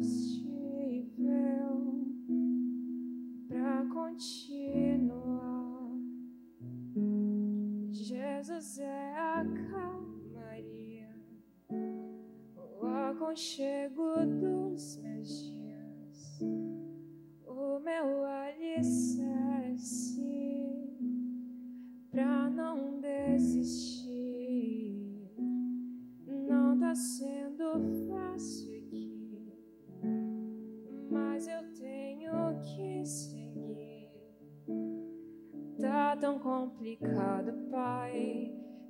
combustível para continuar. Jesus é a calmaria, o aconchego dos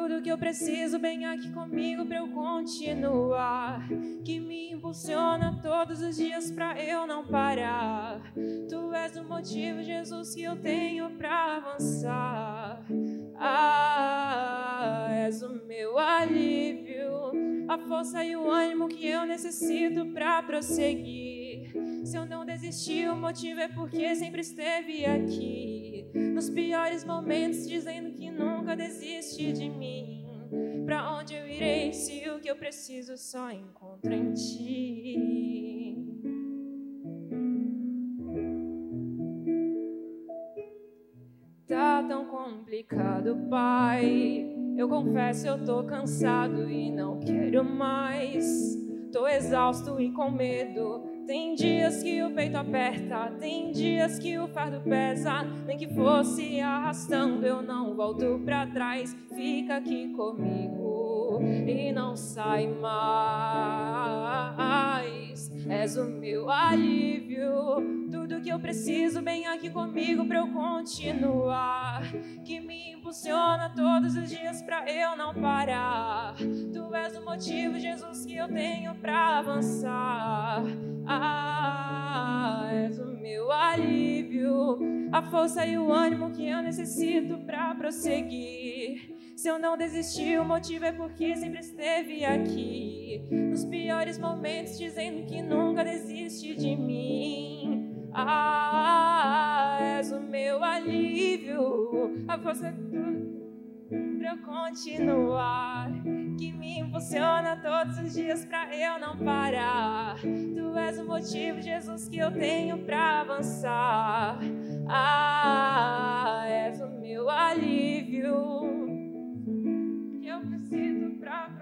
Tudo que eu preciso, bem aqui comigo pra eu continuar. Que me impulsiona todos os dias pra eu não parar. Tu és o motivo, Jesus, que eu tenho pra avançar. Ah, és o meu alívio, a força e o ânimo que eu necessito pra prosseguir. Se eu não desisti, o motivo é porque sempre esteve aqui. Nos piores momentos, dizendo que nunca desiste de mim. Pra onde eu irei se o que eu preciso só encontro em ti? Tá tão complicado, pai. Eu confesso, eu tô cansado e não quero mais. Tô exausto e com medo. Tem dias que o peito aperta, tem dias que o fardo pesa. Nem que fosse arrastando, eu não volto pra trás. Fica aqui comigo e não sai mais. És o meu alívio, tudo que eu preciso, bem aqui comigo pra eu continuar. Que me impulsiona todos os dias pra eu não parar. Tu és o motivo, Jesus, que eu tenho pra avançar. Ah, és o meu alívio, a força e o ânimo que eu necessito pra prosseguir. Se eu não desisti, o motivo é porque sempre esteve aqui. Nos piores momentos, dizendo que nunca desiste de mim. Ah, és o meu alívio, a força pra eu continuar. Que me impulsiona todos os dias pra eu não parar. Tu és o motivo, Jesus, que eu tenho pra avançar. Ah, és o meu alívio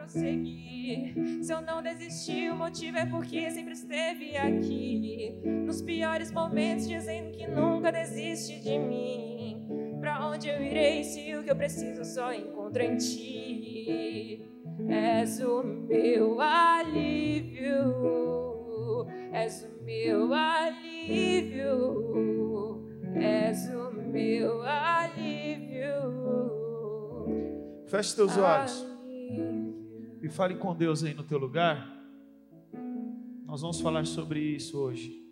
Se eu não desistir, o motivo é porque sempre esteve aqui. Nos piores momentos, dizendo que nunca desiste de mim. Pra onde eu irei se o que eu preciso só encontro em ti? És o meu alívio, és o meu alívio, és o meu alívio. Feche teus olhos. E fale com Deus aí no teu lugar. Nós vamos falar sobre isso hoje.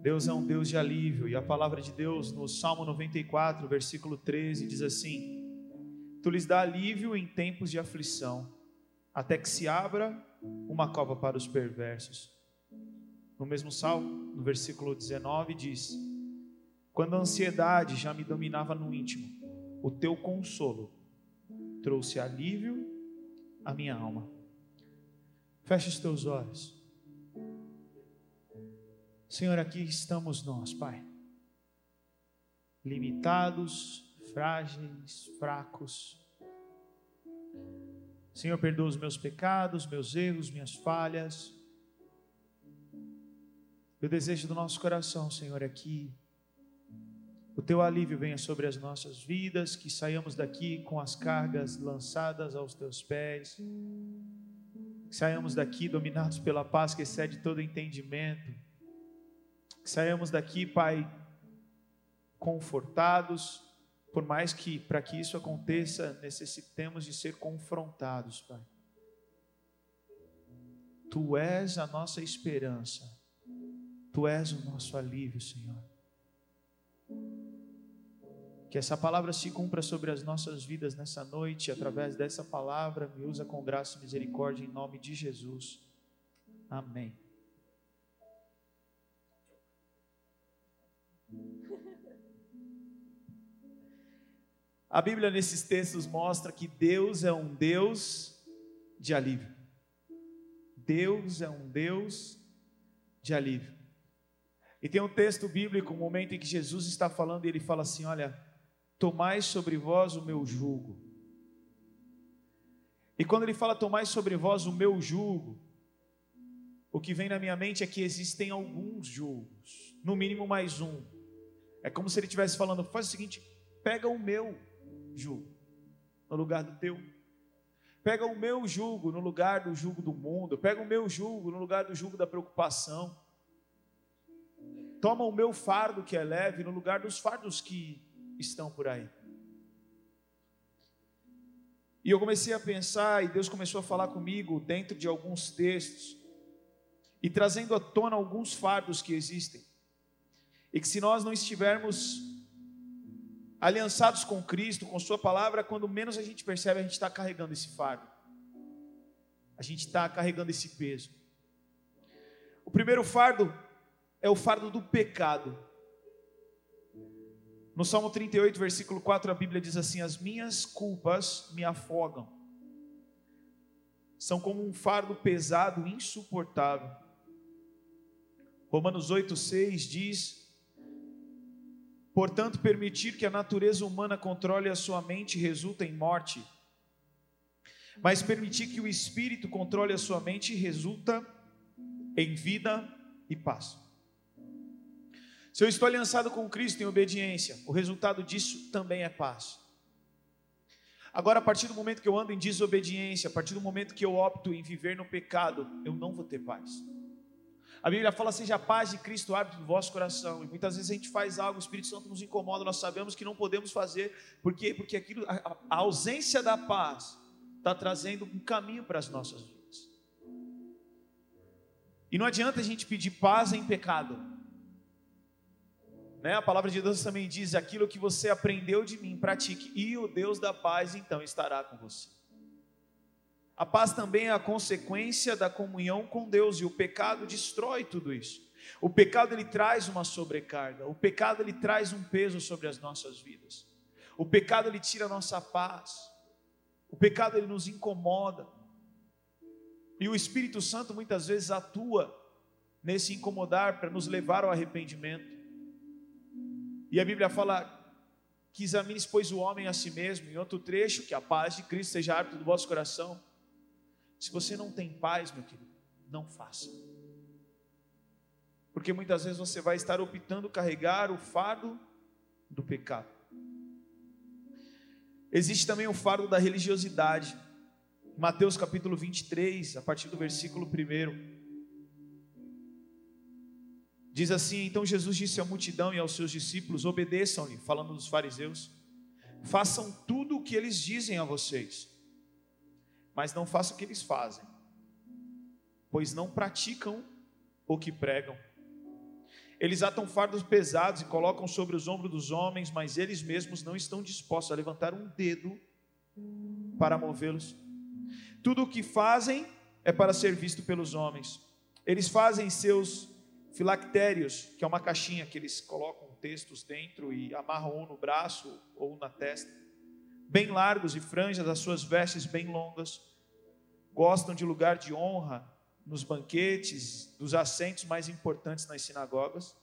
Deus é um Deus de alívio, e a palavra de Deus no Salmo 94, versículo 13, diz assim: Tu lhes dá alívio em tempos de aflição, até que se abra uma cova para os perversos. No mesmo salmo, no versículo 19, diz: Quando a ansiedade já me dominava no íntimo, o teu consolo trouxe alívio à minha alma. Feche os teus olhos. Senhor, aqui estamos nós, Pai, limitados, frágeis, fracos. Senhor, perdoa os meus pecados, meus erros, minhas falhas. O desejo do nosso coração, Senhor, que o teu alívio venha sobre as nossas vidas, que saiamos daqui com as cargas lançadas aos teus pés, que saiamos daqui dominados pela paz que excede todo entendimento, que saiamos daqui, Pai, confortados, por mais que para que isso aconteça necessitemos de ser confrontados, Pai. Tu és a nossa esperança, Tu és o nosso alívio, Senhor. Que essa palavra se cumpra sobre as nossas vidas nessa noite, através dessa palavra, me usa com graça e misericórdia em nome de Jesus. Amém. A Bíblia nesses textos mostra que Deus é um Deus de alívio. Deus é um Deus de alívio. E tem um texto bíblico, um momento em que Jesus está falando e ele fala assim: Olha, tomai sobre vós o meu jugo. E quando ele fala tomai sobre vós o meu jugo, o que vem na minha mente é que existem alguns julgos, no mínimo mais um. É como se ele estivesse falando: faz o seguinte, pega o meu jugo no lugar do teu. Pega o meu jugo no lugar do jugo do mundo. Pega o meu jugo no lugar do jugo da preocupação. Toma o meu fardo que é leve no lugar dos fardos que estão por aí. E eu comecei a pensar, e Deus começou a falar comigo dentro de alguns textos, e trazendo à tona alguns fardos que existem, e que se nós não estivermos aliançados com Cristo, com Sua palavra, quando menos a gente percebe, a gente está carregando esse fardo, a gente está carregando esse peso. O primeiro fardo é o fardo do pecado. No Salmo 38, versículo 4, a Bíblia diz assim: As minhas culpas me afogam, são como um fardo pesado, insuportável. Romanos 8, 6 diz: Portanto, permitir que a natureza humana controle a sua mente resulta em morte, mas permitir que o espírito controle a sua mente resulta em vida e paz. Se eu estou aliançado com Cristo em obediência, o resultado disso também é paz. Agora, a partir do momento que eu ando em desobediência, a partir do momento que eu opto em viver no pecado, eu não vou ter paz. A Bíblia fala: seja a paz de Cristo árbitro do vosso coração. E muitas vezes a gente faz algo, o Espírito Santo nos incomoda, nós sabemos que não podemos fazer, porque, porque aquilo, a, a ausência da paz está trazendo um caminho para as nossas vidas. E não adianta a gente pedir paz em pecado. Né? A palavra de Deus também diz: aquilo que você aprendeu de mim, pratique, e o Deus da paz então estará com você. A paz também é a consequência da comunhão com Deus, e o pecado destrói tudo isso. O pecado ele traz uma sobrecarga, o pecado ele traz um peso sobre as nossas vidas. O pecado ele tira a nossa paz. O pecado ele nos incomoda. E o Espírito Santo muitas vezes atua nesse incomodar para nos levar ao arrependimento. E a Bíblia fala que examine, pois, o homem a si mesmo. Em outro trecho, que a paz de Cristo seja árbitro do vosso coração. Se você não tem paz, meu querido, não faça. Porque muitas vezes você vai estar optando carregar o fardo do pecado. Existe também o fardo da religiosidade. Mateus capítulo 23, a partir do versículo 1. Diz assim: Então Jesus disse à multidão e aos seus discípulos: Obedeçam-lhe, falando dos fariseus, façam tudo o que eles dizem a vocês, mas não façam o que eles fazem, pois não praticam o que pregam. Eles atam fardos pesados e colocam sobre os ombros dos homens, mas eles mesmos não estão dispostos a levantar um dedo para movê-los. Tudo o que fazem é para ser visto pelos homens. Eles fazem seus filactérios, que é uma caixinha que eles colocam textos dentro e amarram um no braço ou na testa, bem largos e franjas, as suas vestes bem longas, gostam de lugar de honra nos banquetes, dos assentos mais importantes nas sinagogas,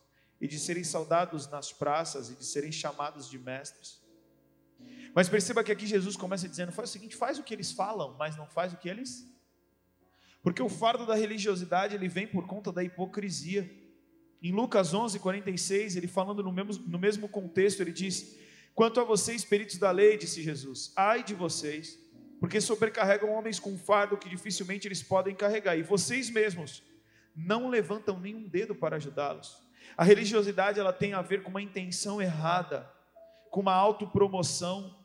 e de serem saudados nas praças e de serem chamados de mestres. Mas perceba que aqui Jesus começa dizendo: faz o seguinte, faz o que eles falam, mas não faz o que eles. Porque o fardo da religiosidade ele vem por conta da hipocrisia. Em Lucas 11, 46, ele falando no mesmo, no mesmo contexto, ele diz: Quanto a vocês, peritos da lei, disse Jesus, ai de vocês, porque sobrecarregam homens com fardo que dificilmente eles podem carregar, e vocês mesmos não levantam nenhum dedo para ajudá-los. A religiosidade ela tem a ver com uma intenção errada, com uma autopromoção,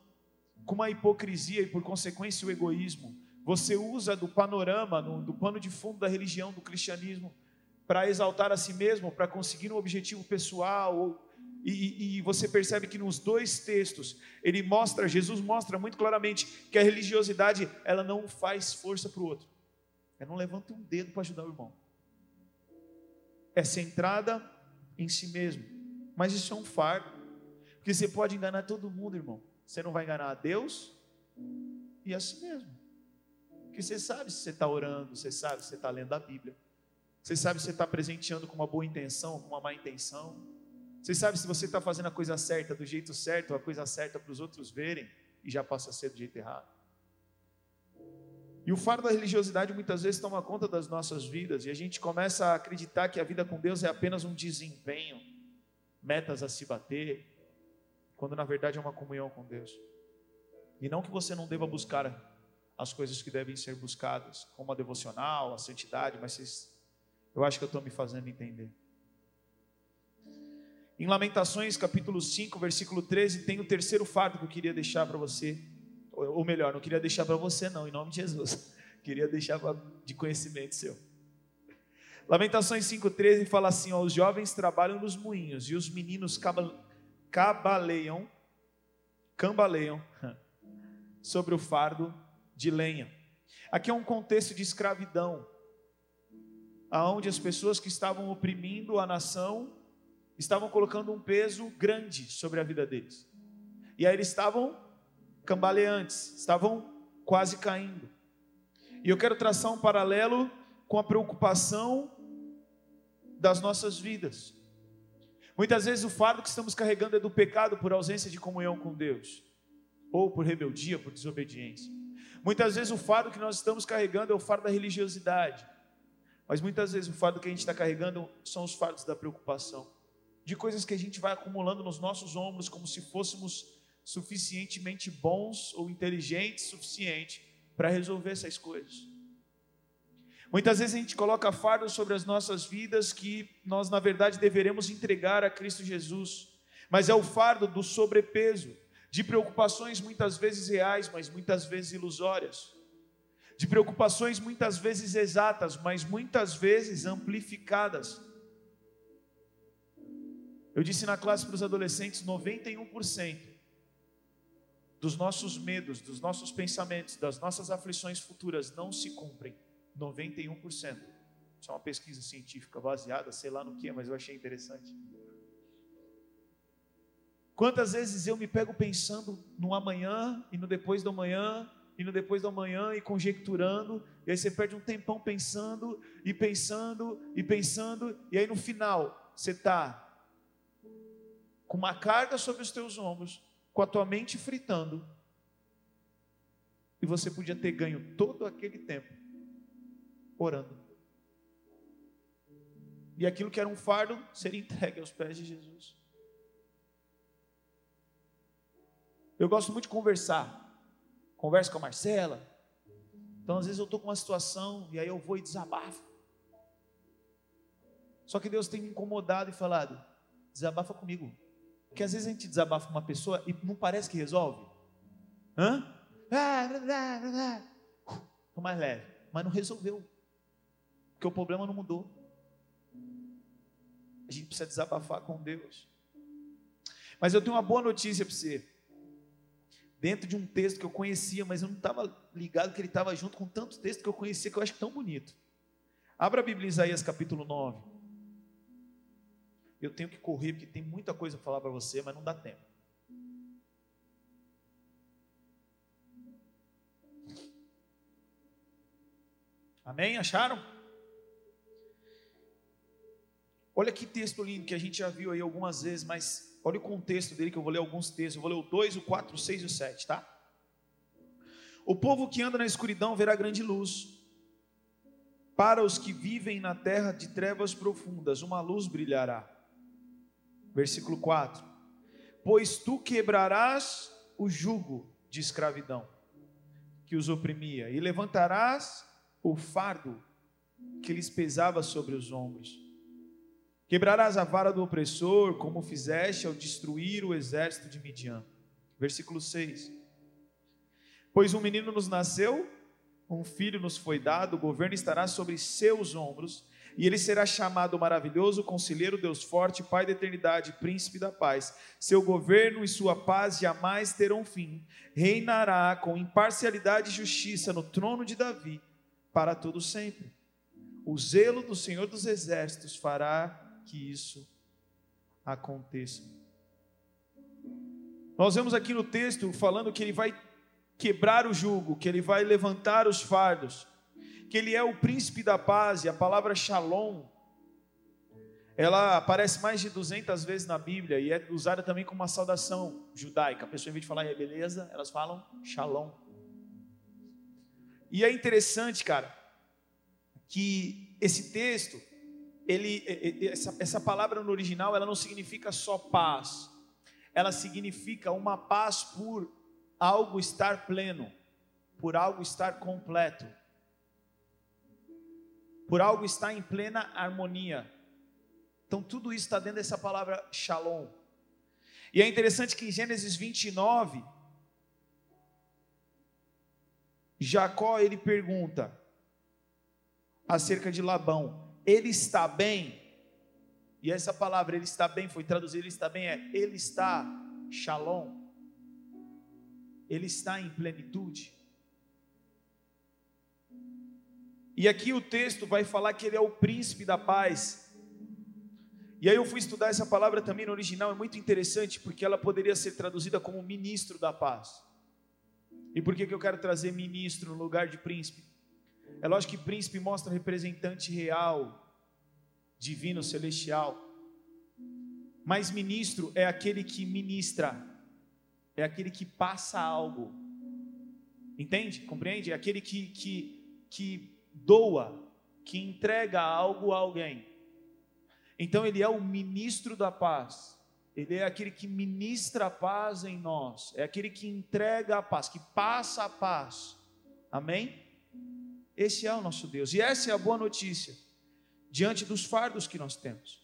com uma hipocrisia e, por consequência, o egoísmo. Você usa do panorama, do pano de fundo da religião, do cristianismo, para exaltar a si mesmo, para conseguir um objetivo pessoal, ou E, e, você percebe que nos dois textos ele mostra, Jesus mostra muito claramente que a religiosidade ela não faz força para o outro. Ela não levanta um dedo para ajudar o irmão. É centrada em si mesmo. Mas isso é um fardo. Porque você pode enganar todo mundo, irmão. Você não vai enganar a Deus e a si mesmo. Porque você sabe se você está orando, você sabe se você está lendo a Bíblia. Você sabe se você está presenteando com uma boa intenção, com uma má intenção. Você sabe se você está fazendo a coisa certa do jeito certo, a coisa certa para os outros verem e já passa a ser do jeito errado. E o fardo da religiosidade muitas vezes toma conta das nossas vidas e a gente começa a acreditar que a vida com Deus é apenas um desempenho, metas a se bater, quando na verdade é uma comunhão com Deus. E não que você não deva buscar as coisas que devem ser buscadas, como a devocional, a santidade, mas vocês, eu acho que eu estou me fazendo entender. Em Lamentações, capítulo 5, versículo 13, tem o terceiro fardo que eu queria deixar para você. Ou melhor, não queria deixar para você, não, em nome de Jesus. Queria deixar de conhecimento seu. Lamentações 5,13 fala assim: ó, os jovens trabalham nos moinhos e os meninos cabaleiam, cambaleiam sobre o fardo de lenha. Aqui é um contexto de escravidão, aonde as pessoas que estavam oprimindo a nação estavam colocando um peso grande sobre a vida deles. E aí eles estavam cambaleantes, estavam quase caindo. E eu quero traçar um paralelo com a preocupação das nossas vidas. Muitas vezes o fardo que estamos carregando é do pecado por ausência de comunhão com Deus, ou por rebeldia, por desobediência. Muitas vezes o fardo que nós estamos carregando é o fardo da religiosidade, mas muitas vezes o fardo que a gente está carregando são os fardos da preocupação de coisas que a gente vai acumulando nos nossos ombros como se fôssemos suficientemente bons ou inteligentes suficiente para resolver essas coisas. Muitas vezes a gente coloca fardos sobre as nossas vidas que nós, na verdade, deveremos entregar a Cristo Jesus, mas é o fardo do sobrepeso, de preocupações muitas vezes reais, mas muitas vezes ilusórias, de preocupações muitas vezes exatas, mas muitas vezes amplificadas eu disse na classe para os adolescentes: 91% dos nossos medos, dos nossos pensamentos, das nossas aflições futuras não se cumprem. 91%. Isso é uma pesquisa científica baseada, sei lá no que, mas eu achei interessante. Quantas vezes eu me pego pensando no amanhã e no depois do amanhã no depois do amanhã e conjecturando, e aí você perde um tempão pensando e pensando e pensando, e aí no final você está com uma carga sobre os teus ombros, com a tua mente fritando, e você podia ter ganho todo aquele tempo orando. E aquilo que era um fardo seria entregue aos pés de Jesus. Eu gosto muito de conversar. Converso com a Marcela. Então, às vezes, eu estou com uma situação e aí eu vou e desabafo. Só que Deus tem me incomodado e falado: desabafa comigo. Porque às vezes a gente desabafa com uma pessoa e não parece que resolve. Hã? Estou mais leve. Mas não resolveu. Porque o problema não mudou. A gente precisa desabafar com Deus. Mas eu tenho uma boa notícia para você. Dentro de um texto que eu conhecia, mas eu não estava ligado que ele estava junto com tantos textos que eu conhecia que eu acho tão bonito. Abra a Bíblia Isaías capítulo 9. Eu tenho que correr porque tem muita coisa para falar para você, mas não dá tempo. Amém? Acharam? Olha que texto lindo que a gente já viu aí algumas vezes, mas olha o contexto dele que eu vou ler alguns textos. Eu vou ler o 2, o 4, o 6 e o 7, tá? O povo que anda na escuridão verá grande luz. Para os que vivem na terra de trevas profundas, uma luz brilhará. Versículo 4: Pois tu quebrarás o jugo de escravidão que os oprimia, e levantarás o fardo que lhes pesava sobre os ombros. Quebrarás a vara do opressor, como fizeste ao destruir o exército de Midian. Versículo 6. Pois um menino nos nasceu, um filho nos foi dado, o governo estará sobre seus ombros, E ele será chamado maravilhoso, conselheiro, Deus forte, Pai da eternidade, príncipe da paz. Seu governo e sua paz jamais terão fim. Reinará com imparcialidade e justiça no trono de Davi para todo sempre. O zelo do Senhor dos exércitos fará que isso aconteça. Nós vemos aqui no texto falando que ele vai quebrar o jugo, que ele vai levantar os fardos que ele é o príncipe da paz, e a palavra shalom, ela aparece mais de 200 vezes na Bíblia e é usada também como uma saudação judaica. A pessoa, em vez de falar beleza, elas falam shalom. E é interessante, cara, que esse texto, ele, essa, essa palavra no original, ela não significa só paz, ela significa uma paz por algo estar pleno, por algo estar completo por algo estar em plena harmonia. Então, tudo isso está dentro dessa palavra shalom. E é interessante que em Gênesis 29, Jacó ele pergunta acerca de Labão: ele está bem? E essa palavra, ele está bem, foi traduzida, ele está bem, é ele está shalom. Ele está em plenitude. E aqui o texto vai falar que ele é o príncipe da paz. E aí eu fui estudar essa palavra também no original, é muito interessante, porque ela poderia ser traduzida como ministro da paz. E por que, que eu quero trazer ministro no lugar de príncipe? É lógico que príncipe mostra representante real, divino, celestial. Mas ministro é aquele que ministra, é aquele que passa algo. Entende? Compreende? É aquele que, que, que doa, que entrega algo a alguém. Então ele é o ministro da paz. Ele é aquele que ministra a paz em nós, é aquele que entrega a paz, que passa a paz. Amém? Esse é o nosso Deus. E essa é a boa notícia diante dos fardos que nós temos.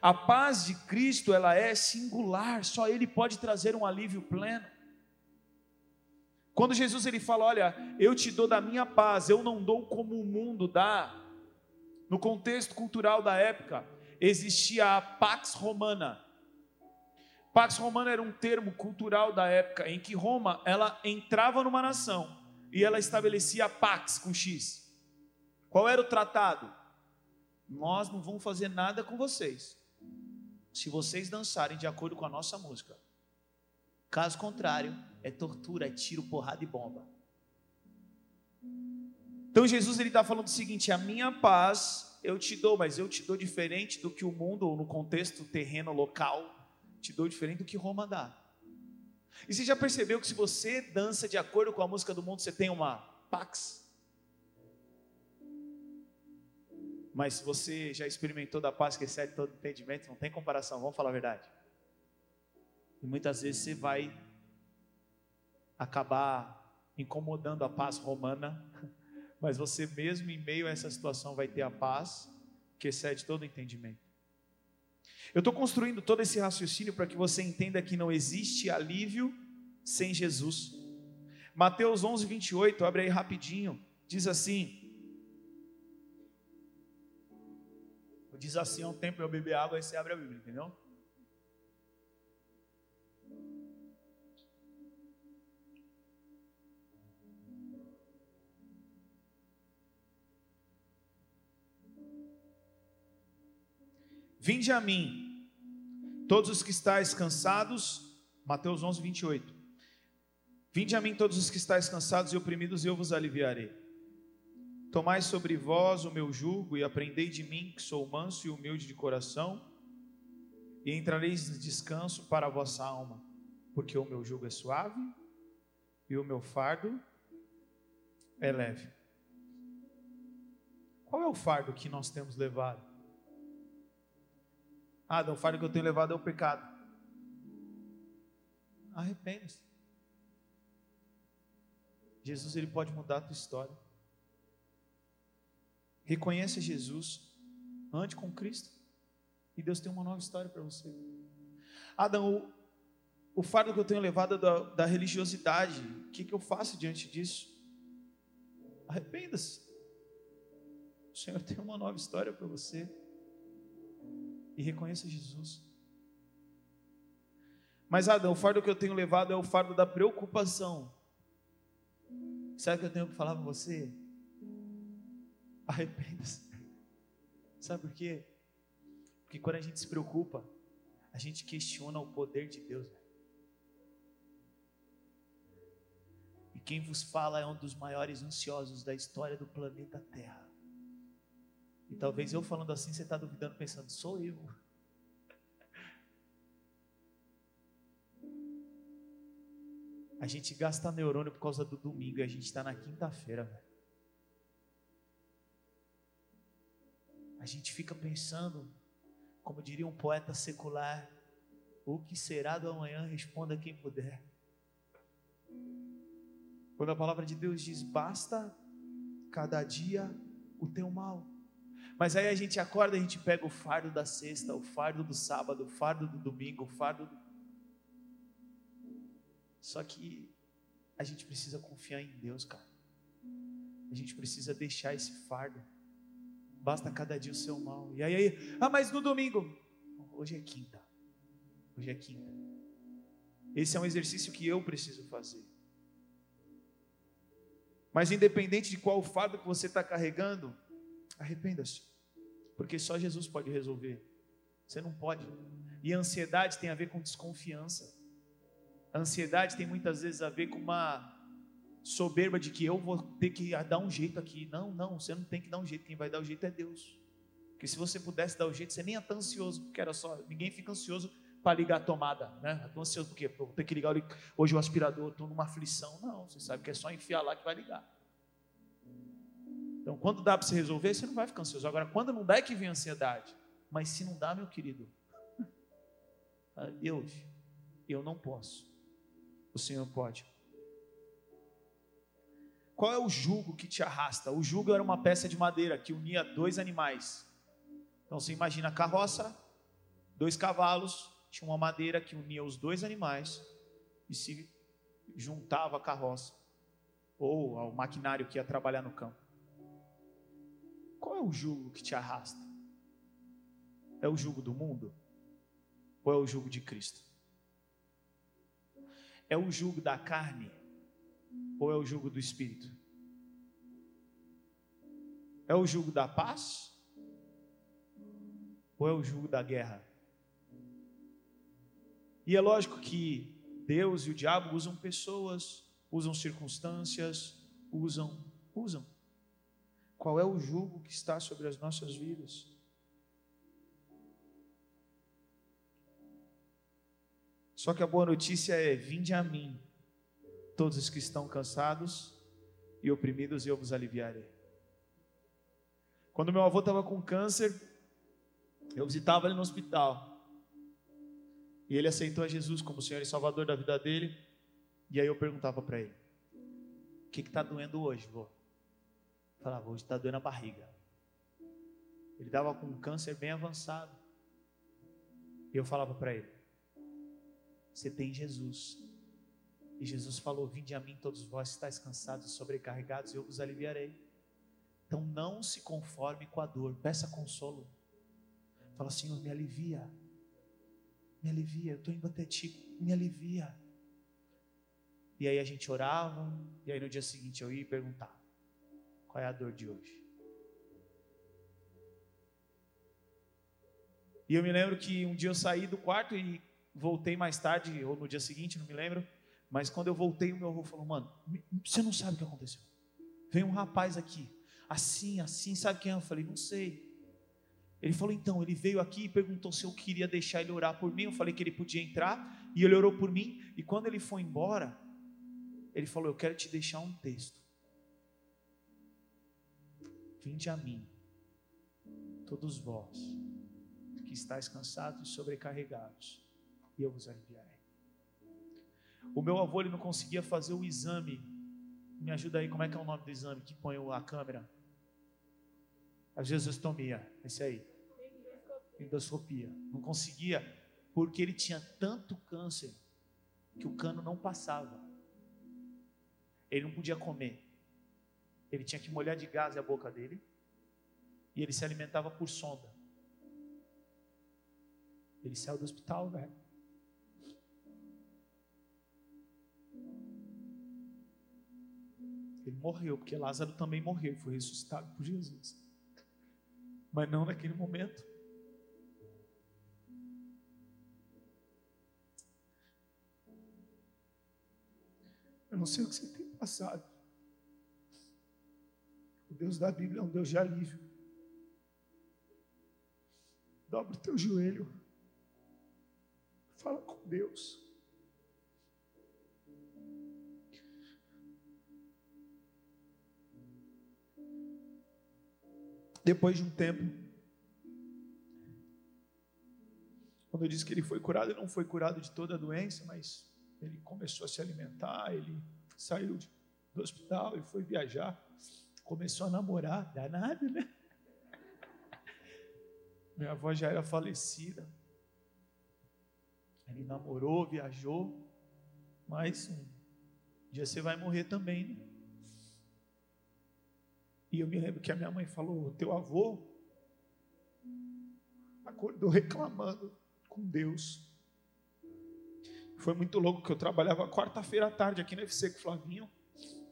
A paz de Cristo, ela é singular, só ele pode trazer um alívio pleno. Quando Jesus ele fala, olha, eu te dou da minha paz, eu não dou como o mundo dá. No contexto cultural da época, existia a Pax Romana. Pax Romana era um termo cultural da época em que Roma, ela entrava numa nação e ela estabelecia a Pax com X. Qual era o tratado? Nós não vamos fazer nada com vocês. Se vocês dançarem de acordo com a nossa música. Caso contrário, é tortura, é tiro, porrada e bomba. Então Jesus ele está falando o seguinte: a minha paz eu te dou, mas eu te dou diferente do que o mundo, ou no contexto terreno local, te dou diferente do que Roma dá. E você já percebeu que se você dança de acordo com a música do mundo, você tem uma pax? Mas se você já experimentou da paz que excede todo entendimento, não tem comparação, vamos falar a verdade. E muitas vezes você vai acabar incomodando a paz romana, mas você mesmo em meio a essa situação vai ter a paz que excede todo entendimento. Eu estou construindo todo esse raciocínio para que você entenda que não existe alívio sem Jesus. Mateus 11, 28, abre aí rapidinho, diz assim. Diz assim, é um tempo eu beber água, aí você abre a Bíblia, entendeu? Vinde a mim, todos os que estáis cansados, Mateus 11, 28. Vinde a mim todos os que estáis cansados e oprimidos, e eu vos aliviarei. Tomai sobre vós o meu jugo e aprendei de mim, que sou manso e humilde de coração, e entrareis no descanso para a vossa alma, porque o meu jugo é suave e o meu fardo é leve. Qual é o fardo que nós temos levado? Ah, o fardo que eu tenho levado é o pecado. Arrependa-se. Jesus ele pode mudar a tua história. Reconheça Jesus, ande com Cristo, e Deus tem uma nova história para você. Adão, o, o, fardo que eu tenho levado da, da religiosidade, o que, que eu faço diante disso? Arrependa-se. O Senhor tem uma nova história para você. E reconheça Jesus. Mas Adão, o fardo que eu tenho levado é o fardo da preocupação. Sabe o que eu tenho que falar para você? Arrependa-se. Sabe por quê? Porque quando a gente se preocupa, a gente questiona o poder de Deus. E quem vos fala é um dos maiores ansiosos da história do planeta Terra. E talvez eu falando assim, você está duvidando, pensando, sou eu. A gente gasta neurônio por causa do domingo e a gente está na quinta-feira. A gente fica pensando, como diria um poeta secular, o que será do amanhã, responda quem puder. Quando a palavra de Deus diz, basta cada dia o teu mal. Mas aí a gente acorda, a gente pega o fardo da sexta, o fardo do sábado, o fardo do domingo, o fardo do só que a gente precisa confiar em Deus, cara. A gente precisa deixar esse fardo. Basta cada dia o seu mal. E aí, aí, ah, mas no domingo. Hoje é quinta. Hoje é quinta. Esse é um exercício que eu preciso fazer. Mas independente de qual fardo que você está carregando, arrependa-se. Porque só Jesus pode resolver. Você não pode. E a ansiedade tem a ver com desconfiança. A ansiedade tem muitas vezes a ver com uma soberba de que eu vou ter que dar um jeito aqui. Não, não, você não tem que dar um jeito. Quem vai dar o jeito é Deus. Porque se você pudesse dar o jeito, você nem ia estar ansioso, porque era só. Ninguém fica ansioso para ligar a tomada, né? Estou ansioso porque vou ter que ligar hoje o aspirador, estou numa aflição. Não, você sabe que é só enfiar lá que vai ligar. Então, quando dá para você resolver, você não vai ficar ansioso. Agora, quando não dá, é que vem a ansiedade. Mas se não dá, meu querido, Deus, eu não posso o Senhor pode. Qual é o jugo que te arrasta? O jugo era uma peça de madeira que unia dois animais. Então você imagina a carroça, dois cavalos, tinha uma madeira que unia os dois animais e se juntava a carroça ou ao maquinário que ia trabalhar no campo. Qual é o jugo que te arrasta? É o jugo do mundo ou é o jugo de Cristo? É o jugo da carne ou é o jugo do espírito? É o jugo da paz ou é o jugo da guerra? E é lógico que Deus e o diabo usam pessoas, usam circunstâncias, usam, usam. Qual é o jugo que está sobre as nossas vidas? Só que a boa notícia é: vinde a mim, todos os que estão cansados e oprimidos, e eu vos aliviarei. Quando meu avô estava com câncer, eu visitava ele no hospital. E ele aceitou a Jesus como Senhor e Salvador da vida dele. E aí eu perguntava para ele: O que está doendo hoje, vô? Falava: Hoje está doendo a barriga. Ele estava com um câncer bem avançado. E eu falava para ele: você tem Jesus. E Jesus falou: Vinde a mim, todos vós que estáis cansados e sobrecarregados, e eu vos aliviarei. Então não se conforme com a dor, peça consolo. Fala, Senhor, me alivia. Me alivia, eu estou indo até ti, me alivia. E aí a gente orava, e aí no dia seguinte eu ia e perguntava: Qual é a dor de hoje? E eu me lembro que um dia eu saí do quarto e voltei mais tarde, ou no dia seguinte, não me lembro. Mas quando eu voltei, o meu avô falou: Mano, você não sabe o que aconteceu. Veio um rapaz aqui, assim, assim, sabe quem é? Eu falei: Não sei. Ele falou: Então, ele veio aqui e perguntou se eu queria deixar ele orar por mim. Eu falei que ele podia entrar, e ele orou por mim. E quando ele foi embora, ele falou: Eu quero te deixar um texto. Vinde a mim, todos vós que estáis cansados e sobrecarregados e eu vos aliviarei. O meu avô ele não conseguia fazer o exame. Me ajuda aí, como é que é o nome do exame que põe a câmera? A jesustomia, esse aí. Endoscopia. Não conseguia, porque ele tinha tanto câncer que o cano não passava. Ele não podia comer. Ele tinha que molhar de gás a boca dele E ele se alimentava por sonda. Ele saiu do hospital, velho. Ele morreu, porque Lázaro também morreu, foi ressuscitado por Jesus. Mas não naquele momento. Eu não sei o que você tem passado. O Deus da Bíblia é um Deus de alívio. Dobra o teu joelho. Fala com Deus. Depois de um tempo, quando eu disse que ele foi curado, ele não foi curado de toda a doença, mas ele começou a se alimentar, ele saiu do hospital e foi viajar, começou a namorar, danado, né? Minha avó já era falecida. Ele namorou, viajou, mas um dia você vai morrer também, né? E eu me lembro que a minha mãe falou: teu avô acordou reclamando com Deus foi muito louco que eu trabalhava quarta-feira à tarde aqui no FC com o Flavinho.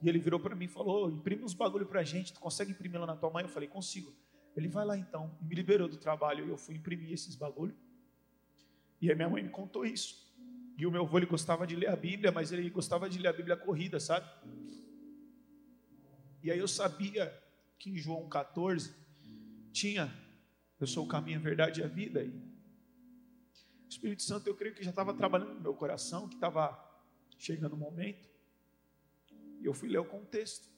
E ele virou para mim e falou: imprime uns bagulho pra gente, tu consegue imprimir lá na tua mãe? Eu falei: consigo. Ele vai lá então. E me liberou do trabalho e eu fui imprimir esses bagulho. E a minha mãe me contou isso. E o meu avô ele gostava de ler a Bíblia, mas ele gostava de ler a Bíblia corrida, sabe? E aí eu sabia que em João 14 tinha eu sou o caminho, a verdade e a vida. E Espírito Santo, eu creio que já estava trabalhando no meu coração, que estava chegando o momento. E eu fui ler o contexto.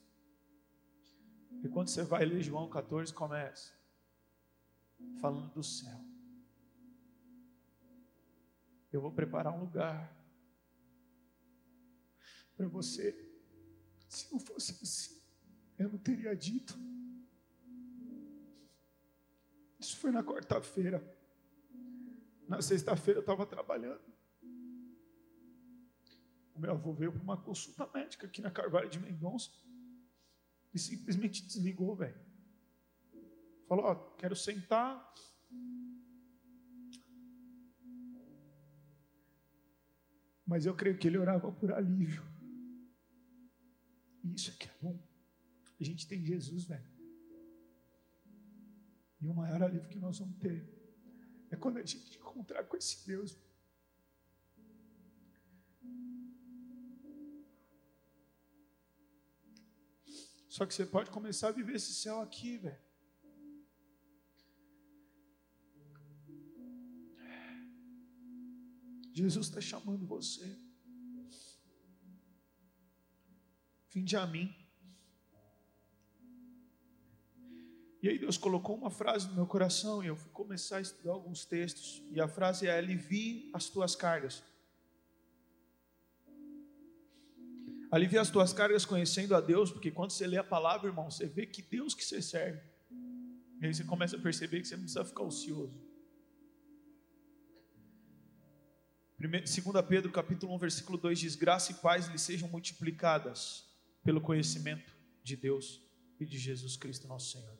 E quando você vai ler João 14, começa falando do céu. Eu vou preparar um lugar para você. Se não fosse assim, eu não teria dito. Isso foi na quarta-feira. Na sexta-feira eu estava trabalhando. O meu avô veio para uma consulta médica aqui na Carvalho de Mendonça e simplesmente desligou, velho. Falou: Ó, quero sentar. Mas eu creio que ele orava por alívio. E isso é é bom. A gente tem Jesus, velho. E o maior alívio que nós vamos ter é quando a gente encontrar com esse Deus. Só que você pode começar a viver esse céu aqui, velho. Jesus está chamando você. Vinde a mim. E aí Deus colocou uma frase no meu coração e eu fui começar a estudar alguns textos. E a frase é: alivie as tuas cargas. Alivie as tuas cargas conhecendo a Deus, porque quando você lê a palavra, irmão, você vê que Deus que você serve. E aí você começa a perceber que você não precisa ficar ocioso. 2 Pedro capítulo 1, versículo 2 diz: Graça e paz lhe sejam multiplicadas pelo conhecimento de Deus e de Jesus Cristo, nosso Senhor.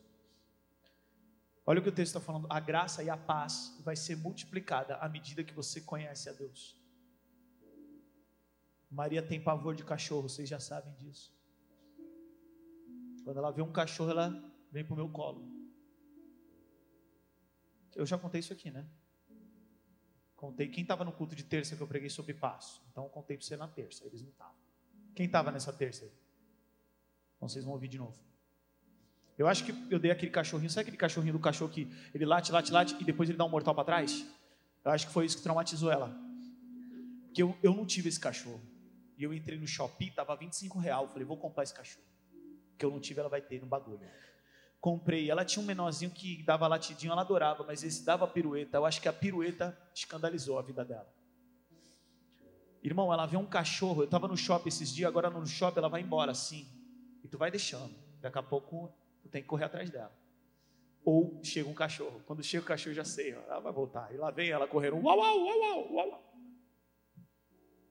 Olha o que o texto está falando: a graça e a paz vai ser multiplicada à medida que você conhece a Deus. Maria tem pavor de cachorro, vocês já sabem disso. Quando ela vê um cachorro, ela vem para o meu colo. Eu já contei isso aqui, né? Contei quem estava no culto de terça que eu preguei sobre passo. Então eu contei para você na terça, eles não estavam. Quem estava nessa terça? Então vocês vão ouvir de novo. Eu acho que eu dei aquele cachorrinho, sabe aquele cachorrinho do cachorro que ele late, late, late e depois ele dá um mortal para trás? Eu acho que foi isso que traumatizou ela. Porque eu, eu não tive esse cachorro. E eu entrei no shopping, tava 25 real. Falei, vou comprar esse cachorro. Que eu não tive, ela vai ter no bagulho. Comprei. Ela tinha um menorzinho que dava latidinho, ela adorava, mas esse dava pirueta. Eu acho que a pirueta escandalizou a vida dela. Irmão, ela vê um cachorro. Eu estava no shopping esses dias, agora no shopping ela vai embora assim. E tu vai deixando. Daqui a pouco tu tem que correr atrás dela. Ou chega um cachorro. Quando chega o cachorro, já sei, ela vai voltar. E lá vem ela correndo, uau, uau, uau, uau, uau.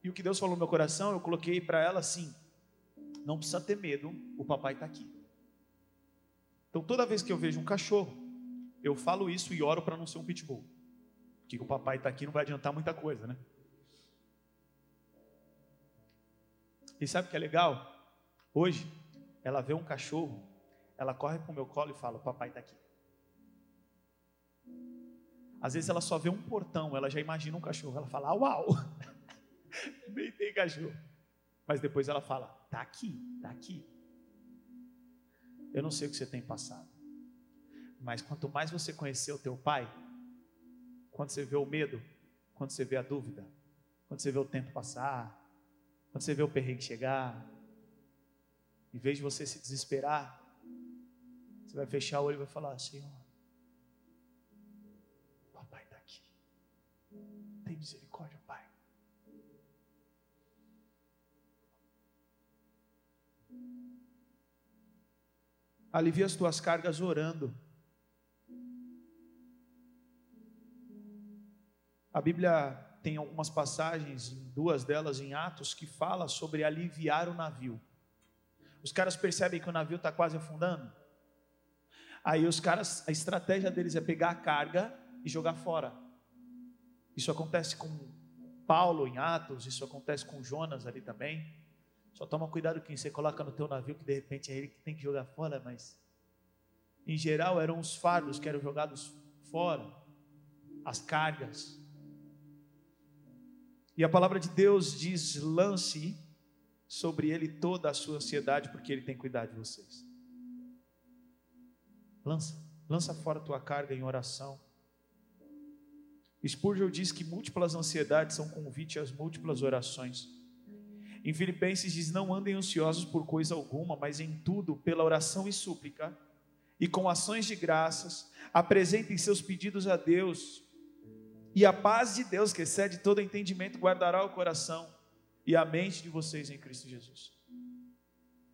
E o que Deus falou no meu coração, eu coloquei para ela assim: não precisa ter medo, o papai está aqui. Então toda vez que eu vejo um cachorro, eu falo isso e oro para não ser um pitbull. Porque o papai está aqui não vai adiantar muita coisa, né? E sabe o que é legal? Hoje, ela vê um cachorro, ela corre para o meu colo e fala: o papai está aqui. Às vezes ela só vê um portão, ela já imagina um cachorro. Ela fala: uau, nem tem cachorro. Mas depois ela fala: tá aqui, tá aqui. Eu não sei o que você tem passado. Mas quanto mais você conhecer o teu pai, quando você vê o medo, quando você vê a dúvida, quando você vê o tempo passar, quando você vê o perrengue chegar, em vez de você se desesperar, você vai fechar o olho e vai falar: Senhor, papai está aqui. Tem misericórdia, Pai. Alivia as tuas cargas orando. A Bíblia tem algumas passagens, duas delas em Atos, que fala sobre aliviar o navio. Os caras percebem que o navio está quase afundando. Aí os caras, a estratégia deles é pegar a carga e jogar fora. Isso acontece com Paulo em Atos, isso acontece com Jonas ali também. Só toma cuidado quem você coloca no teu navio, que de repente é ele que tem que jogar fora, mas em geral eram os fardos que eram jogados fora, as cargas. E a palavra de Deus diz: lance sobre ele toda a sua ansiedade, porque ele tem cuidado de vocês. Lança, lança fora a tua carga em oração. Spurgeon diz que múltiplas ansiedades são convite às múltiplas orações. Em Filipenses diz: Não andem ansiosos por coisa alguma, mas em tudo, pela oração e súplica, e com ações de graças, apresentem seus pedidos a Deus, e a paz de Deus, que excede todo entendimento, guardará o coração e a mente de vocês em Cristo Jesus.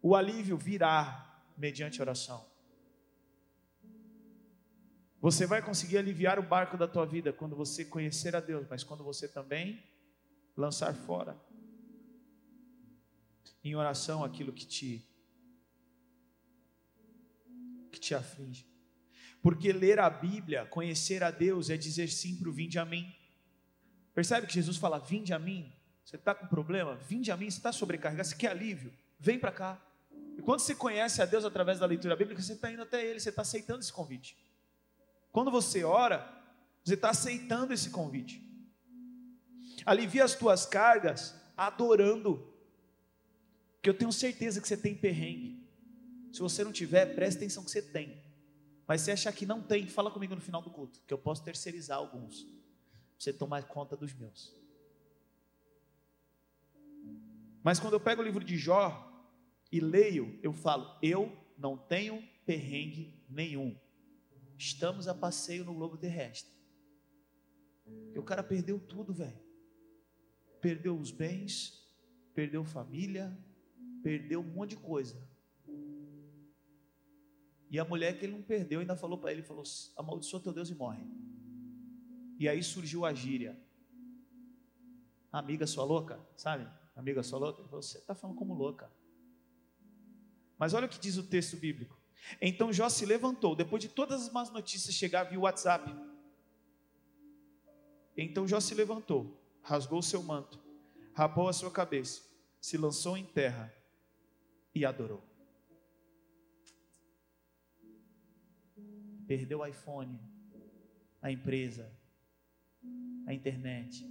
O alívio virá mediante oração. Você vai conseguir aliviar o barco da tua vida quando você conhecer a Deus, mas quando você também lançar fora em oração aquilo que te que te aflige. Porque ler a Bíblia, conhecer a Deus, é dizer sim para o vinde a mim. Percebe que Jesus fala: vinde a mim. Você está com problema? Vinde a mim. Você está sobrecarregado? Você quer alívio? Vem para cá. E quando você conhece a Deus através da leitura bíblica, você está indo até Ele, você está aceitando esse convite. Quando você ora, você está aceitando esse convite. Alivia as tuas cargas adorando. Que eu tenho certeza que você tem perrengue. Se você não tiver, preste atenção que você tem. Mas se achar que não tem, fala comigo no final do culto, que eu posso terceirizar alguns. Você tomar conta dos meus. Mas quando eu pego o livro de Jó e leio, eu falo: eu não tenho perrengue nenhum. Estamos a passeio no globo terrestre. E o cara perdeu tudo, velho. Perdeu os bens, perdeu família, perdeu um monte de coisa. E a mulher que ele não perdeu ainda falou para ele, falou: "Amaldiçoa teu Deus e morre". E aí surgiu a gíria. Amiga sua louca, sabe? Amiga sua louca, você está falando como louca. Mas olha o que diz o texto bíblico. Então Jó se levantou, depois de todas as más notícias chegar via WhatsApp. Então Jó se levantou, rasgou o seu manto, rapou a sua cabeça, se lançou em terra e adorou. Perdeu o iPhone, a empresa, a internet,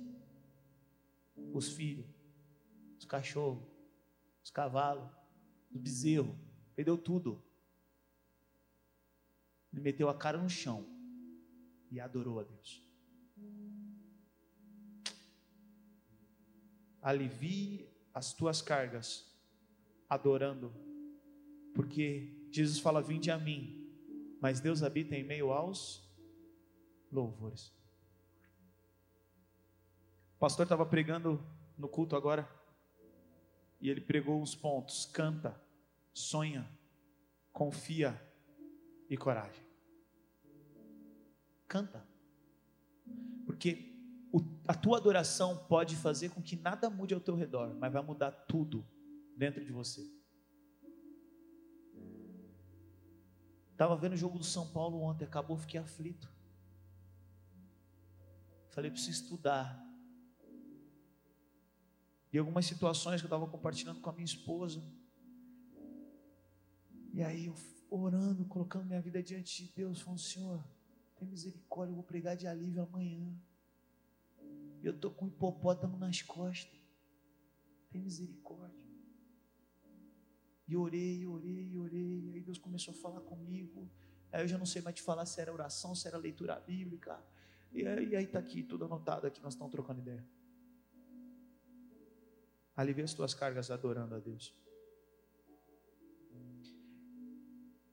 os filhos, os cachorros, os cavalos, o bezerro, perdeu tudo. Ele meteu a cara no chão e adorou a Deus. Alivie as tuas cargas adorando, porque Jesus fala: Vinde a mim, mas Deus habita em meio aos louvores. O pastor estava pregando no culto agora, e ele pregou os pontos: canta, sonha, confia e coragem. Canta, porque a tua adoração pode fazer com que nada mude ao teu redor, mas vai mudar tudo dentro de você. Estava vendo o jogo do São Paulo ontem, acabou, fiquei aflito. Falei, preciso estudar. E algumas situações que eu estava compartilhando com a minha esposa. E aí eu orando, colocando minha vida diante de Deus, falando, Senhor, tem misericórdia, eu vou pregar de alívio amanhã. Eu estou com hipopótamo nas costas. Tem misericórdia. E orei, orei, orei. Aí Deus começou a falar comigo. Aí eu já não sei mais te falar se era oração, se era leitura bíblica. E aí está aqui, tudo anotado aqui, nós estamos trocando ideia. Alivia as tuas cargas adorando a Deus.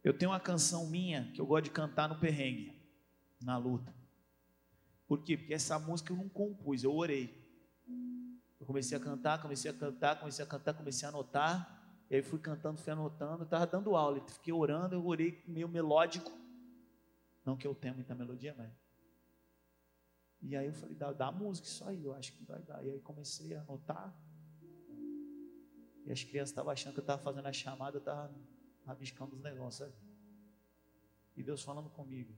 Eu tenho uma canção minha que eu gosto de cantar no perrengue, na luta. Por quê? Porque essa música eu não compus, eu orei. Eu comecei a cantar, comecei a cantar, comecei a cantar, comecei a anotar. E aí fui cantando, fui anotando, estava dando aula, fiquei orando, eu orei meio melódico. Não que eu tenha muita melodia, mas. E aí eu falei, dá, dá música isso aí, eu acho que vai dar. E aí comecei a anotar. E as crianças estavam achando que eu estava fazendo a chamada, eu estava rabiscando os negócios, sabe? E Deus falando comigo.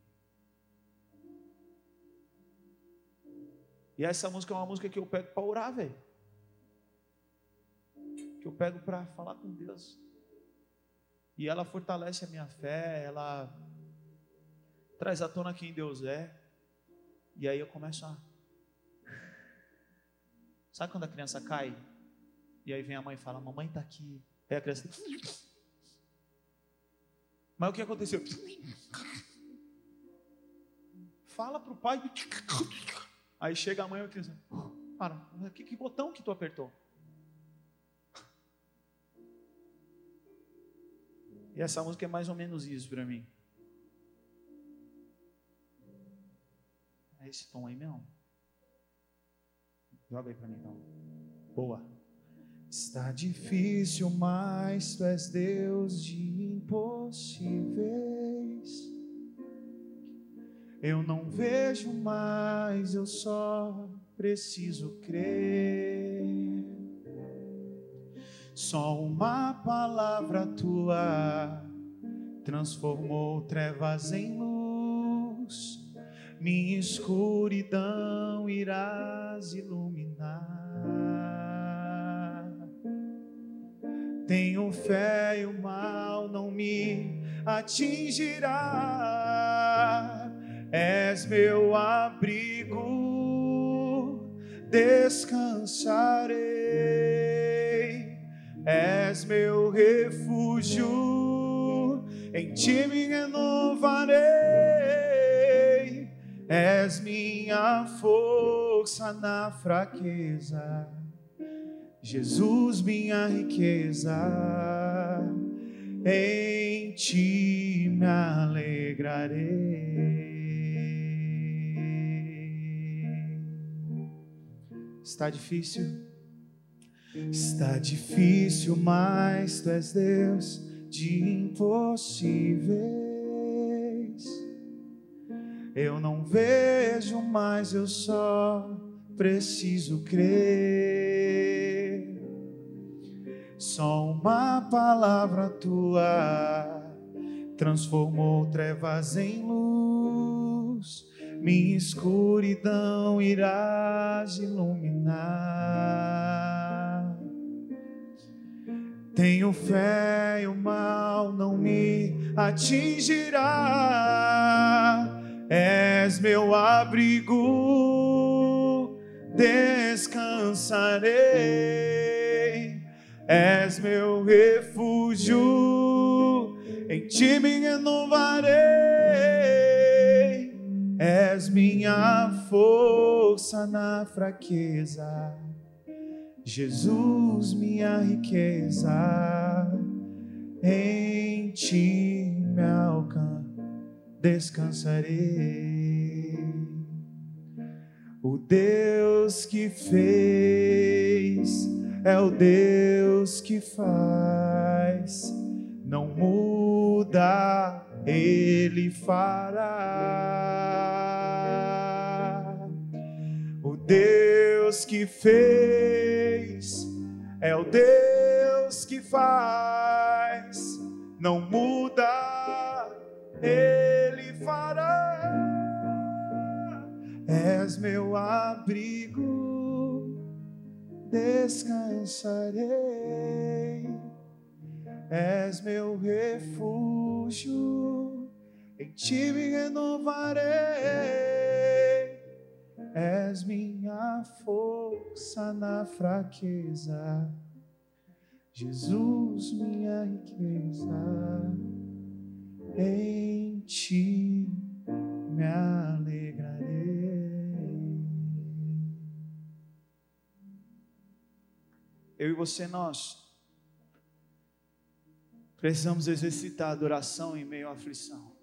E essa música é uma música que eu pego para orar, velho. Que eu pego para falar com Deus. E ela fortalece a minha fé, ela traz à tona quem Deus é. E aí eu começo a. Sabe quando a criança cai? E aí vem a mãe e fala: Mamãe está aqui. Aí a criança. Mas o que aconteceu? Fala para o pai. Aí chega a mãe e a criança. Para, que, que botão que tu apertou? E essa música é mais ou menos isso para mim. É esse tom aí mesmo? Joga aí para mim então. Boa. Está difícil, mas tu és Deus de impossíveis. Eu não vejo mais, eu só preciso crer. Só uma palavra tua transformou trevas em luz, minha escuridão irás iluminar. Tenho fé e o mal não me atingirá. És meu abrigo, descansarei. És meu refúgio, em ti me renovarei. És minha força na fraqueza Jesus, minha riqueza, em ti me alegrarei. Está difícil? Está difícil, mas tu és Deus de impossíveis. Eu não vejo, mas eu só preciso crer só uma palavra tua transformou trevas em luz, minha escuridão irás iluminar. Tenho fé e o mal não me atingirá. És meu abrigo, descansarei. És meu refúgio, em ti me renovarei, és minha força na fraqueza, Jesus, minha riqueza, em ti me alcança, descansarei. O Deus que fez é o Deus que faz, não muda, Ele fará. Abrigo, descansarei. És meu refúgio, em ti me renovarei. És minha força na fraqueza, Jesus, minha riqueza, em ti me alegrarei. Eu e você, nós precisamos exercitar a adoração em meio à aflição.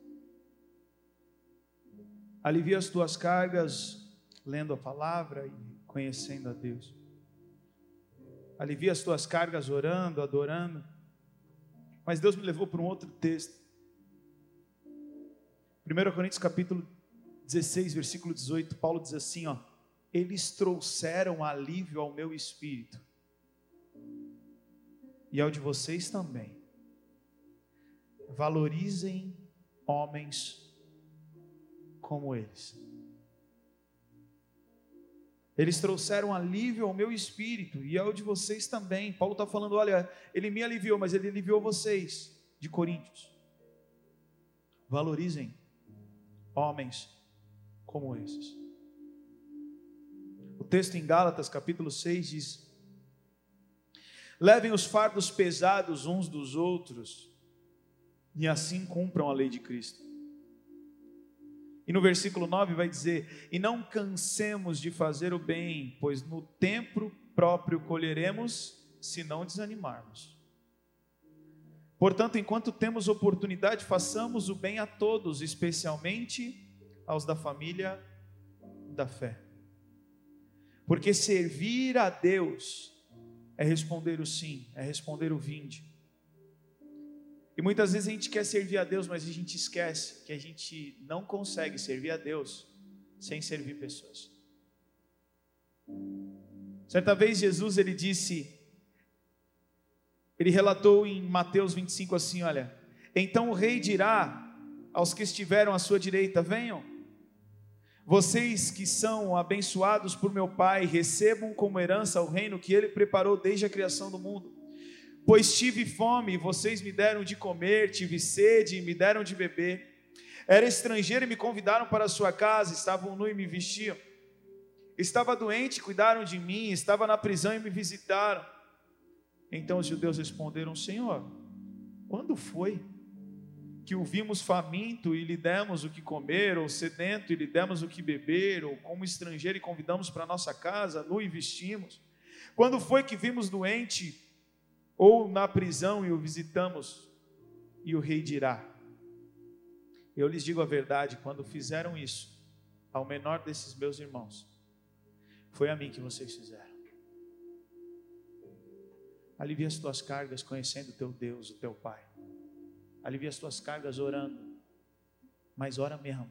Alivia as tuas cargas lendo a palavra e conhecendo a Deus. Alivia as tuas cargas orando, adorando. Mas Deus me levou para um outro texto. 1 Coríntios capítulo 16, versículo 18, Paulo diz assim, ó: Eles trouxeram alívio ao meu espírito. E ao de vocês também. Valorizem homens como eles. Eles trouxeram alívio ao meu espírito e ao de vocês também. Paulo está falando: olha, ele me aliviou, mas ele aliviou vocês, de Coríntios. Valorizem homens como esses. O texto em Gálatas, capítulo 6, diz: Levem os fardos pesados uns dos outros, e assim cumpram a lei de Cristo. E no versículo 9 vai dizer: E não cansemos de fazer o bem, pois no tempo próprio colheremos, se não desanimarmos. Portanto, enquanto temos oportunidade, façamos o bem a todos, especialmente aos da família da fé. Porque servir a Deus é responder o sim, é responder o vinde. E muitas vezes a gente quer servir a Deus, mas a gente esquece que a gente não consegue servir a Deus sem servir pessoas. Certa vez Jesus ele disse, ele relatou em Mateus 25 assim, olha, então o rei dirá aos que estiveram à sua direita, venham, vocês que são abençoados por meu Pai, recebam como herança o reino que ele preparou desde a criação do mundo. Pois tive fome e vocês me deram de comer, tive sede e me deram de beber. Era estrangeiro e me convidaram para a sua casa, estavam nu e me vestiam. Estava doente, cuidaram de mim, estava na prisão e me visitaram. Então os judeus responderam: Senhor, quando foi que o vimos faminto e lhe demos o que comer, ou sedento e lhe demos o que beber, ou como estrangeiro e convidamos para nossa casa, nu e vestimos? Quando foi que vimos doente ou na prisão e o visitamos, e o rei dirá: Eu lhes digo a verdade, quando fizeram isso ao menor desses meus irmãos, foi a mim que vocês fizeram. Alivia as tuas cargas conhecendo o teu Deus, o teu Pai. Alivia as tuas cargas orando, mas ora mesmo.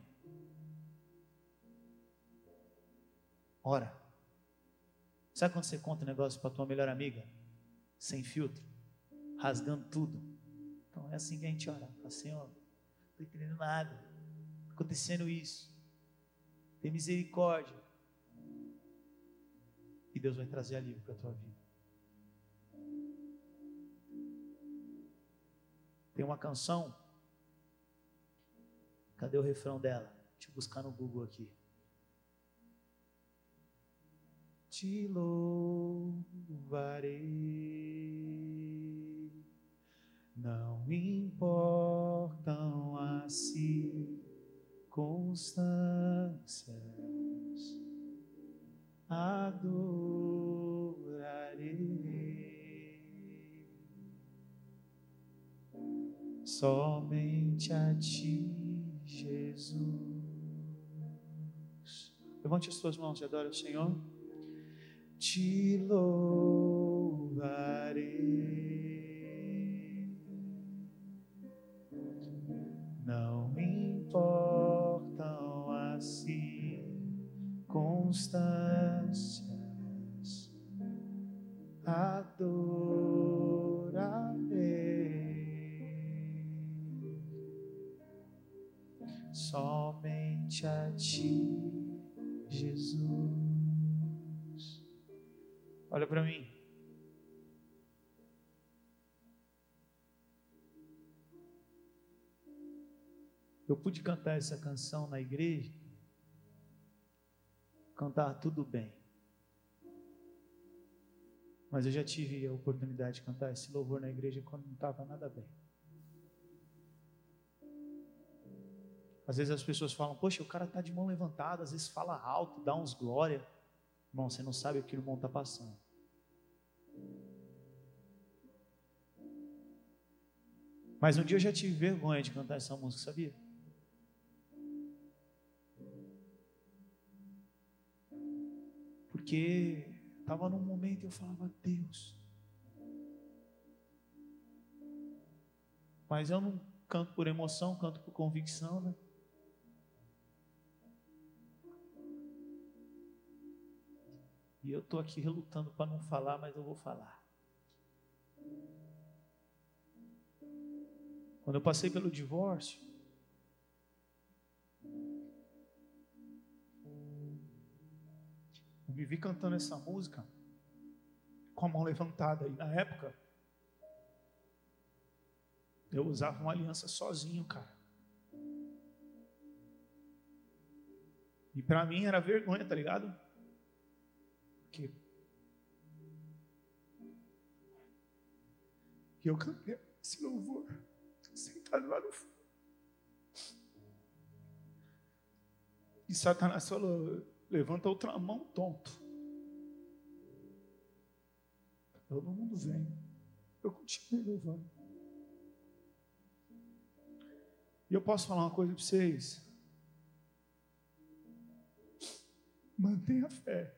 Ora. Sabe quando você conta um negócio para tua melhor amiga? sem filtro, rasgando tudo. Então é assim que a gente ora. Fala, Senhor, não estou entendendo nada. Está acontecendo isso. Tem misericórdia. E Deus vai trazer alívio para a tua vida. Tem uma canção. Cadê o refrão dela? Deixa eu buscar no Google aqui. te louvarei. Não importam as circunstâncias, adorarei somente a ti, Jesus. Levante as suas mãos e adore o Senhor te louvarei. Pude cantar essa canção na igreja, cantar tudo bem. Mas eu já tive a oportunidade de cantar esse louvor na igreja quando não estava nada bem. Às vezes as pessoas falam, poxa, o cara está de mão levantada, às vezes fala alto, dá uns glória. Irmão, você não sabe o que o irmão está passando. Mas um dia eu já tive vergonha de cantar essa música, sabia? Porque estava num momento eu falava, Deus. Mas eu não canto por emoção, canto por convicção, né? E eu estou aqui relutando para não falar, mas eu vou falar. Quando eu passei pelo divórcio, eu me vi cantando essa música com a mão levantada. E na época, eu usava uma aliança sozinho, cara. E para mim era vergonha, tá ligado? Porque e eu cantei esse louvor sentado lá no fundo. E Satanás falou: levanta outra mão, tonto. Todo mundo vem. Eu continuei louvando. E eu posso falar uma coisa para vocês. Mantenha a fé.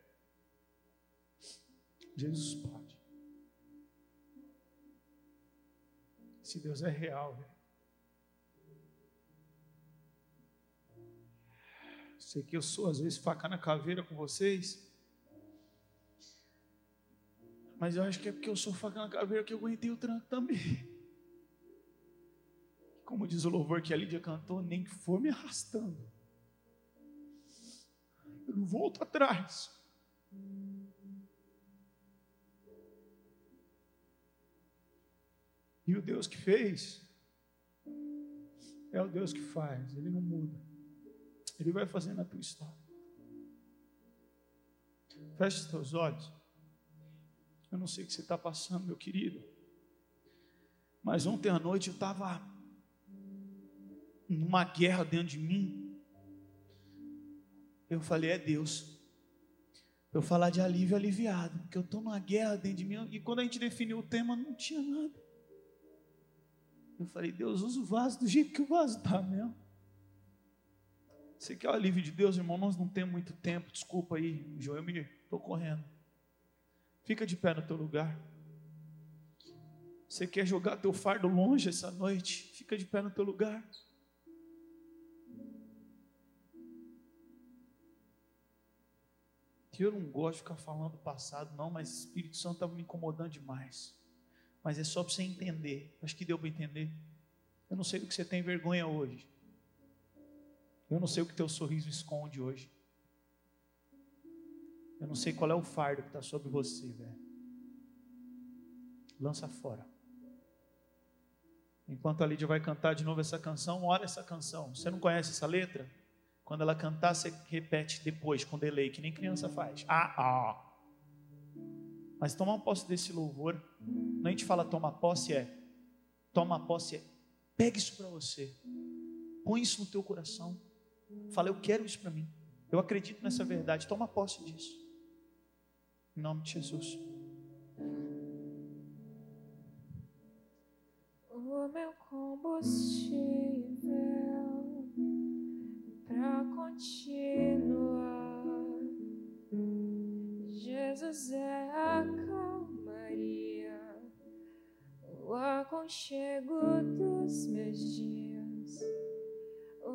Jesus pode. Se Deus é real, velho. Sei que eu sou, às vezes, faca na caveira com vocês. Mas eu acho que é porque eu sou faca na caveira que eu aguentei o tranco também. Como diz o louvor que a Lídia cantou, nem que for me arrastando. Eu não volto atrás. E o Deus que fez é o Deus que faz, ele não muda. Ele vai fazer na tua história. Feche os teus olhos. Eu não sei o que você está passando, meu querido. Mas ontem à noite eu estava numa guerra dentro de mim. Eu falei, é Deus. Eu falar de alívio aliviado, porque eu estou numa guerra dentro de mim. E quando a gente definiu o tema, não tinha nada. Eu falei, Deus, usa o vaso do jeito que o vaso está mesmo. Você quer o alívio de Deus, irmão? Nós não temos muito tempo, desculpa aí, Joel, eu estou correndo. Fica de pé no teu lugar. Você quer jogar teu fardo longe essa noite? Fica de pé no teu lugar. Eu não gosto de ficar falando do passado, não, mas o Espírito Santo estava me incomodando demais. Mas é só para você entender. Acho que deu para entender. Eu não sei do que você tem vergonha hoje. Eu não sei o que teu sorriso esconde hoje. Eu não sei qual é o fardo que está sobre você, velho. Lança fora. Enquanto a Lídia vai cantar de novo essa canção, ora essa canção. Você não conhece essa letra? Quando ela cantar, você repete depois, com delay, que nem criança faz. Ah, ah. Mas tomar posse desse louvor, não a gente fala toma posse, é toma posse, é pega isso para você, põe isso no teu coração. Fala, eu quero isso para mim. Eu acredito nessa verdade. Toma posse disso. Em nome de Jesus. O meu combustível para continuar. Jesus é a calmaria, o aconchego dos meus dias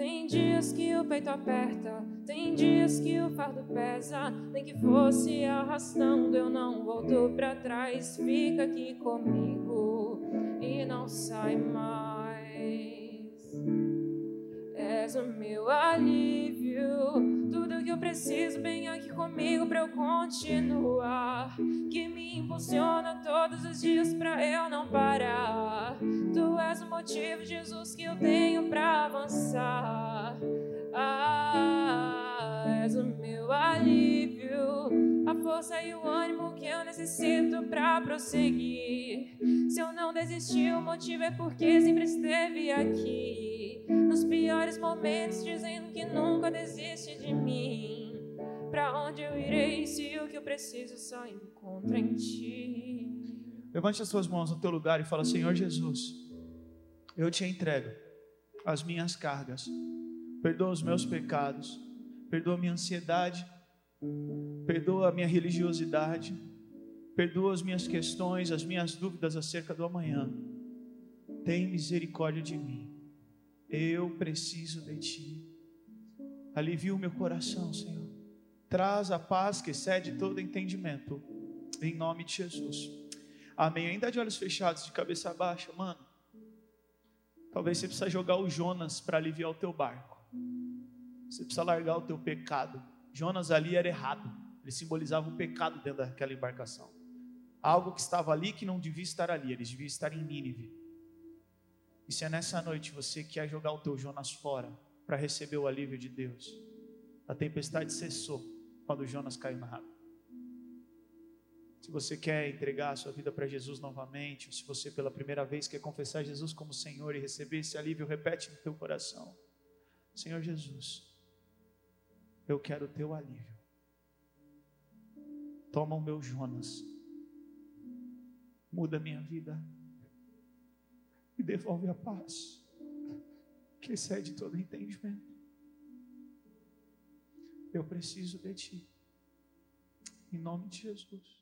Tem dias que o peito aperta, tem dias que o fardo pesa. Nem que fosse arrastando, eu não volto pra trás. Fica aqui comigo e não sai mais. És o meu alívio. Preciso, vem aqui comigo pra eu continuar. Que me impulsiona todos os dias pra eu não parar. Tu és o motivo, Jesus, que eu tenho pra avançar. Ah, és o meu alívio, a força e o ânimo que eu necessito pra prosseguir. Se eu não desisti, o motivo é porque sempre esteve aqui. Momentos, dizendo que nunca desiste de mim. Pra onde eu irei se o que eu preciso só encontro em ti? Levante as suas mãos no teu lugar e fala: Senhor Jesus, eu te entrego as minhas cargas, perdoa os meus pecados, perdoa a minha ansiedade, perdoa a minha religiosidade, perdoa as minhas questões, as minhas dúvidas acerca do amanhã. Tem misericórdia de mim. Eu preciso de ti. Alivia o meu coração, Senhor. Traz a paz que excede todo entendimento. Em nome de Jesus. Amém. Ainda de olhos fechados, de cabeça baixa, mano. Talvez você precisa jogar o Jonas para aliviar o teu barco. Você precisa largar o teu pecado. Jonas ali era errado. Ele simbolizava o pecado dentro daquela embarcação. Algo que estava ali que não devia estar ali. Eles deviam estar em Nínive. E se é nessa noite você quer jogar o teu Jonas fora para receber o alívio de Deus, a tempestade cessou quando Jonas caiu na água. Se você quer entregar a sua vida para Jesus novamente, ou se você pela primeira vez quer confessar Jesus como Senhor e receber esse alívio, repete no teu coração: Senhor Jesus, eu quero o teu alívio. Toma o meu Jonas, muda a minha vida e devolve a paz que excede todo entendimento. Eu preciso de ti. Em nome de Jesus.